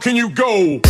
Can you go?